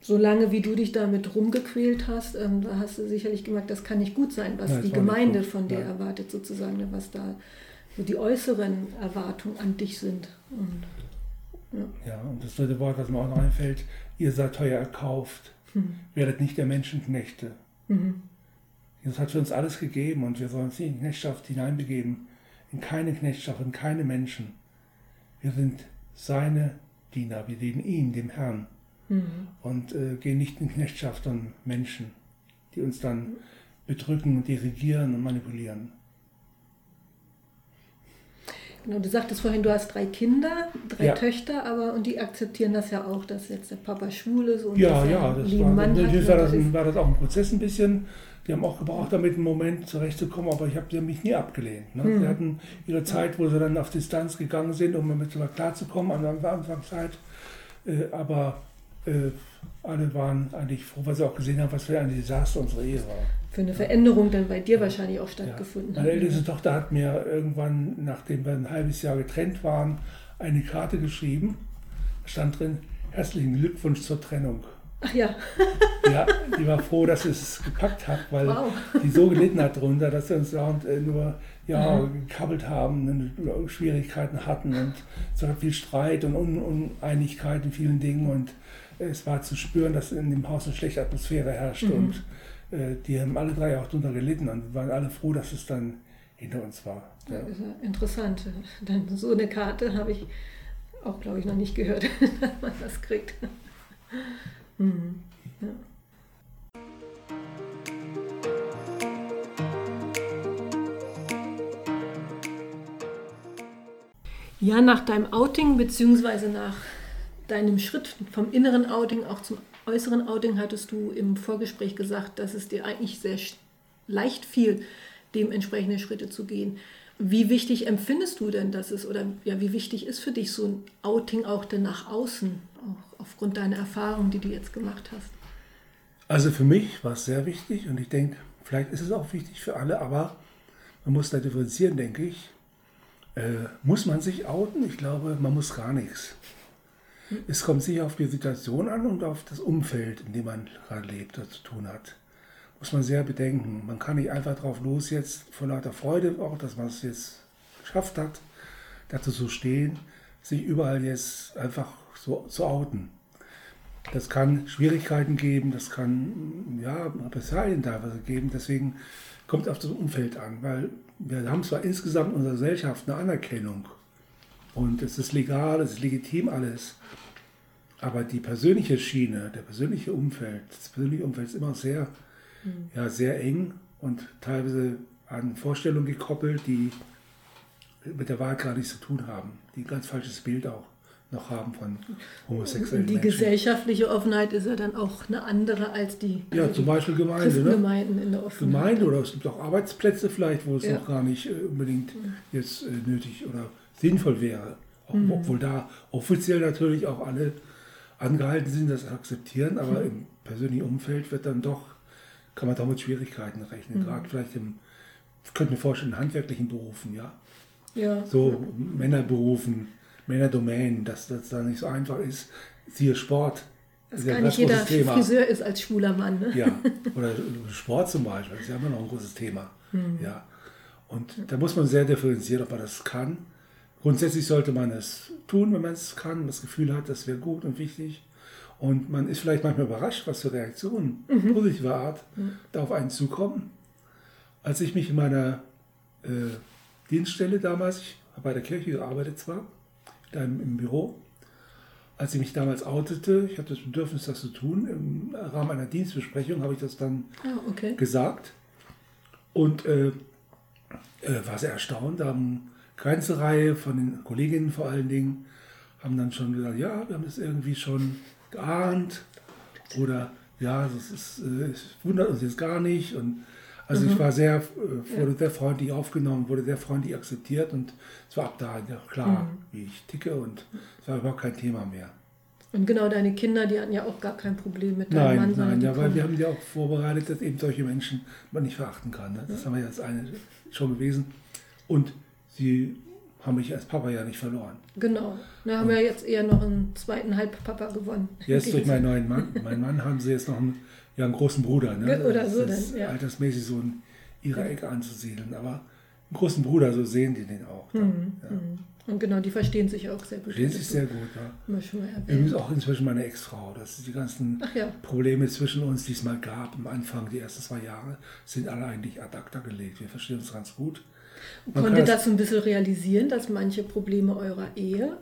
solange wie du dich damit rumgequält hast, ähm, da hast du sicherlich gemerkt, das kann nicht gut sein, was Nein, die Gemeinde von dir Nein. erwartet, sozusagen, ne, was da die äußeren Erwartungen an dich sind. Und, ja. ja. und das dritte Wort, was mir auch noch einfällt, ihr seid teuer erkauft, mhm. werdet nicht der Menschenknechte. Mhm. Jesus hat für uns alles gegeben und wir sollen uns nicht in Knechtschaft hineinbegeben, in keine Knechtschaft, in keine Menschen. Wir sind seine Diener, wir dienen ihm, dem Herrn mhm. und äh, gehen nicht in Knechtschaft an Menschen, die uns dann bedrücken, dirigieren und manipulieren. Genau, du sagtest vorhin, du hast drei Kinder, drei ja. Töchter, aber und die akzeptieren das ja auch, dass jetzt der Papa schwul ist und ja, ja, das war, Mann natürlich war das, ein, war das auch ein Prozess ein bisschen. Die haben auch gebraucht, damit einen Moment zurechtzukommen, aber ich habe mich nie abgelehnt. Ne? Mhm. Sie hatten ihre Zeit, wo sie dann auf Distanz gegangen sind, um damit klarzukommen an der Anfangszeit. Äh, aber äh, alle waren eigentlich froh, weil sie auch gesehen haben, was für ein Desaster unsere Ehe war. Für eine Veränderung dann bei dir ja. wahrscheinlich auch stattgefunden ja. Meine älteste Tochter hat mir irgendwann, nachdem wir ein halbes Jahr getrennt waren, eine Karte geschrieben. Da stand drin, herzlichen Glückwunsch zur Trennung. Ach ja. *laughs* ja, die war froh, dass es gepackt hat, weil wow. die so gelitten hat darunter, dass wir uns dauernd äh, nur ja, mhm. gekabbelt haben und Schwierigkeiten hatten und so viel Streit und Uneinigkeit in vielen Dingen und es war zu spüren, dass in dem Haus eine schlechte Atmosphäre herrschte mhm. und äh, die haben alle drei auch darunter gelitten und waren alle froh, dass es dann hinter uns war. Ja. Ja, interessant. Denn so eine Karte habe ich auch, glaube ich, noch nicht gehört, *laughs* dass man das kriegt. *laughs* Mhm. Ja. Ja, nach deinem Outing, beziehungsweise nach deinem Schritt vom inneren Outing auch zum äußeren Outing hattest du im Vorgespräch gesagt, dass es dir eigentlich sehr leicht fiel, dementsprechende Schritte zu gehen. Wie wichtig empfindest du denn, dass es oder ja, wie wichtig ist für dich so ein Outing auch denn nach außen, auch aufgrund deiner Erfahrungen, die du jetzt gemacht hast? Also für mich war es sehr wichtig und ich denke, vielleicht ist es auch wichtig für alle, aber man muss da differenzieren, denke ich. Äh, muss man sich outen? Ich glaube, man muss gar nichts. Es kommt sicher auf die Situation an und auf das Umfeld, in dem man gerade lebt oder zu tun hat. Muss man sehr bedenken. Man kann nicht einfach drauf los jetzt vor lauter Freude, auch dass man es jetzt geschafft hat, dazu zu stehen, sich überall jetzt einfach so zu outen. Das kann Schwierigkeiten geben, das kann ja Repressalien teilweise geben. Deswegen kommt es auf das Umfeld an, weil wir haben zwar insgesamt in unserer Gesellschaft eine Anerkennung und es ist legal, es ist legitim alles, aber die persönliche Schiene, der persönliche Umfeld, das persönliche Umfeld ist immer sehr, mhm. ja, sehr eng und teilweise an Vorstellungen gekoppelt, die mit der Wahl gar nichts zu tun haben, die ein ganz falsches Bild auch noch haben von homosexuellen Die Menschen. gesellschaftliche Offenheit ist ja dann auch eine andere als die ja, zum Beispiel Gemeinde, ne? Gemeinden in der Offenheit. Gemeinde oder es gibt auch Arbeitsplätze vielleicht, wo es ja. noch gar nicht äh, unbedingt mhm. jetzt äh, nötig oder sinnvoll wäre. Auch, mhm. Obwohl da offiziell natürlich auch alle angehalten sind, das akzeptieren, aber mhm. im persönlichen Umfeld wird dann doch, kann man da mit Schwierigkeiten rechnen. Mhm. Gerade vielleicht im, ich könnte mir vorstellen, in handwerklichen Berufen, ja. Ja. So Männerberufen Männerdomänen, dass das da nicht so einfach ist. Siehe Sport. Dass gar nicht jeder Thema. Friseur ist als schwuler Mann. Ne? Ja, *laughs* oder Sport zum Beispiel, das ist ja immer noch ein großes Thema. Mhm. Ja. Und da muss man sehr differenzieren, ob man das kann. Grundsätzlich sollte man es tun, wenn man es kann, das Gefühl hat, das wäre gut und wichtig. Und man ist vielleicht manchmal überrascht, was für Reaktionen mhm. positiver Art mhm. da auf einen zukommen. Als ich mich in meiner äh, Dienststelle damals, ich habe bei der Kirche gearbeitet zwar, da im, Büro. Als ich mich damals outete, ich hatte das Bedürfnis, das zu tun, im Rahmen einer Dienstbesprechung habe ich das dann oh, okay. gesagt und äh, äh, war sehr erstaunt. Da haben ganze Reihe von den Kolleginnen vor allen Dingen haben dann schon gesagt, ja, wir haben es irgendwie schon geahnt oder ja, das ist, äh, es wundert uns jetzt gar nicht und also mhm. ich war sehr, äh, wurde ja. sehr freundlich aufgenommen, wurde sehr freundlich akzeptiert und es war ab da ja, klar, mhm. wie ich ticke und es war überhaupt kein Thema mehr. Und genau deine Kinder, die hatten ja auch gar kein Problem mit deinem nein, Mann. Nein, ja, weil wir haben ja auch vorbereitet, dass eben solche Menschen man nicht verachten kann. Ne? Das ja. haben wir ja als eine schon gewesen. Und sie haben mich als Papa ja nicht verloren. Genau. Da haben wir jetzt eher noch einen zweiten Halbpapa gewonnen. Jetzt durch meinen neuen Mann. Meinen Mann haben sie jetzt noch einen ja, einen großen Bruder. Ne? Oder so das dann, ja. Altersmäßig so in ihrer Ecke anzusiedeln. Aber einen großen Bruder, so sehen die den auch. Mhm. Ja. Mhm. Und genau, die verstehen sich auch sehr gut. Verstehen sich sehr gut, ja. Übrigens auch inzwischen meine Ex-Frau. Das ist die ganzen ja. Probleme zwischen uns, die es mal gab am Anfang, die ersten zwei Jahre, sind alle eigentlich ad acta gelegt. Wir verstehen uns ganz gut. Man Konnte das so ein bisschen realisieren, dass manche Probleme eurer Ehe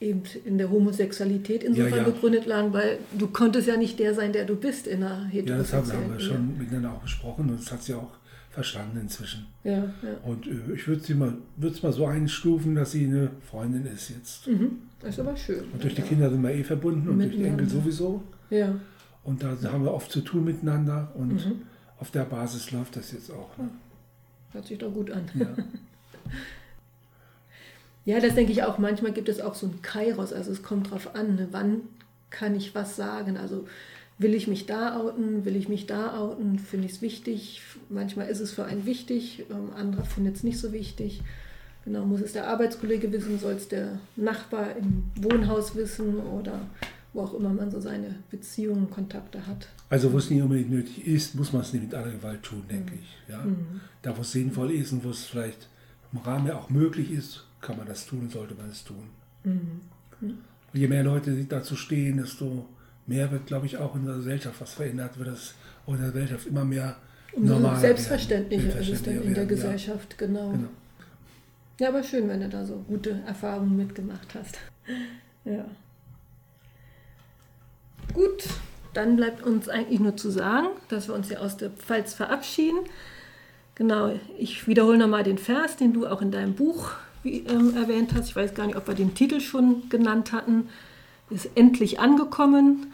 eben in der Homosexualität insofern ja, ja. begründet lagen, weil du konntest ja nicht der sein, der du bist in einer heterosexuellen Ja, das haben, wir schon miteinander auch besprochen und das hat sie auch verstanden inzwischen. Ja, ja. Und äh, ich würde sie mal, es mal so einstufen, dass sie eine Freundin ist jetzt. Mhm. Das ist aber schön. Und durch die Kinder sind wir eh verbunden und durch die Enkel sowieso. Ja. Und da haben wir oft zu tun miteinander und mhm. auf der Basis läuft das jetzt auch. Ne? Hört sich doch gut an. Ja. *laughs* Ja, das denke ich auch. Manchmal gibt es auch so ein Kairos, also es kommt drauf an, ne? wann kann ich was sagen. Also will ich mich da outen, will ich mich da outen, finde ich es wichtig. Manchmal ist es für einen wichtig, ähm, andere finden es nicht so wichtig. Genau, muss es der Arbeitskollege wissen, soll es der Nachbar im Wohnhaus wissen oder wo auch immer man so seine Beziehungen, Kontakte hat. Also wo es nicht unbedingt nötig ist, muss man es nicht mit aller Gewalt tun, denke mhm. ich. Ja? Mhm. Da wo es sinnvoll ist und wo es vielleicht im Rahmen auch möglich ist, kann man das tun, sollte man es tun. Mhm. Und je mehr Leute dazu stehen, desto mehr wird, glaube ich, auch in der Gesellschaft was verändert, wird das in der Gesellschaft immer mehr normal. Selbstverständlicher ist es dann in der Gesellschaft, ja. genau. genau. Ja, aber schön, wenn du da so gute Erfahrungen mitgemacht hast. *laughs* ja. Gut, dann bleibt uns eigentlich nur zu sagen, dass wir uns hier aus der Pfalz verabschieden. Genau, ich wiederhole nochmal den Vers, den du auch in deinem Buch wie, ähm, erwähnt hast. Ich weiß gar nicht, ob wir den Titel schon genannt hatten. Ist endlich angekommen,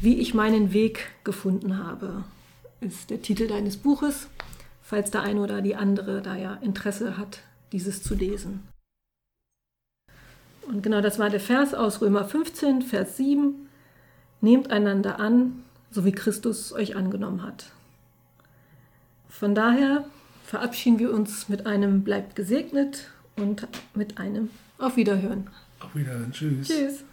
wie ich meinen Weg gefunden habe, ist der Titel deines Buches. Falls der eine oder die andere da ja Interesse hat, dieses zu lesen. Und genau das war der Vers aus Römer 15, Vers 7. Nehmt einander an, so wie Christus euch angenommen hat. Von daher verabschieden wir uns mit einem Bleibt gesegnet und mit einem Auf Wiederhören. Auf Wiederhören. Tschüss. Tschüss.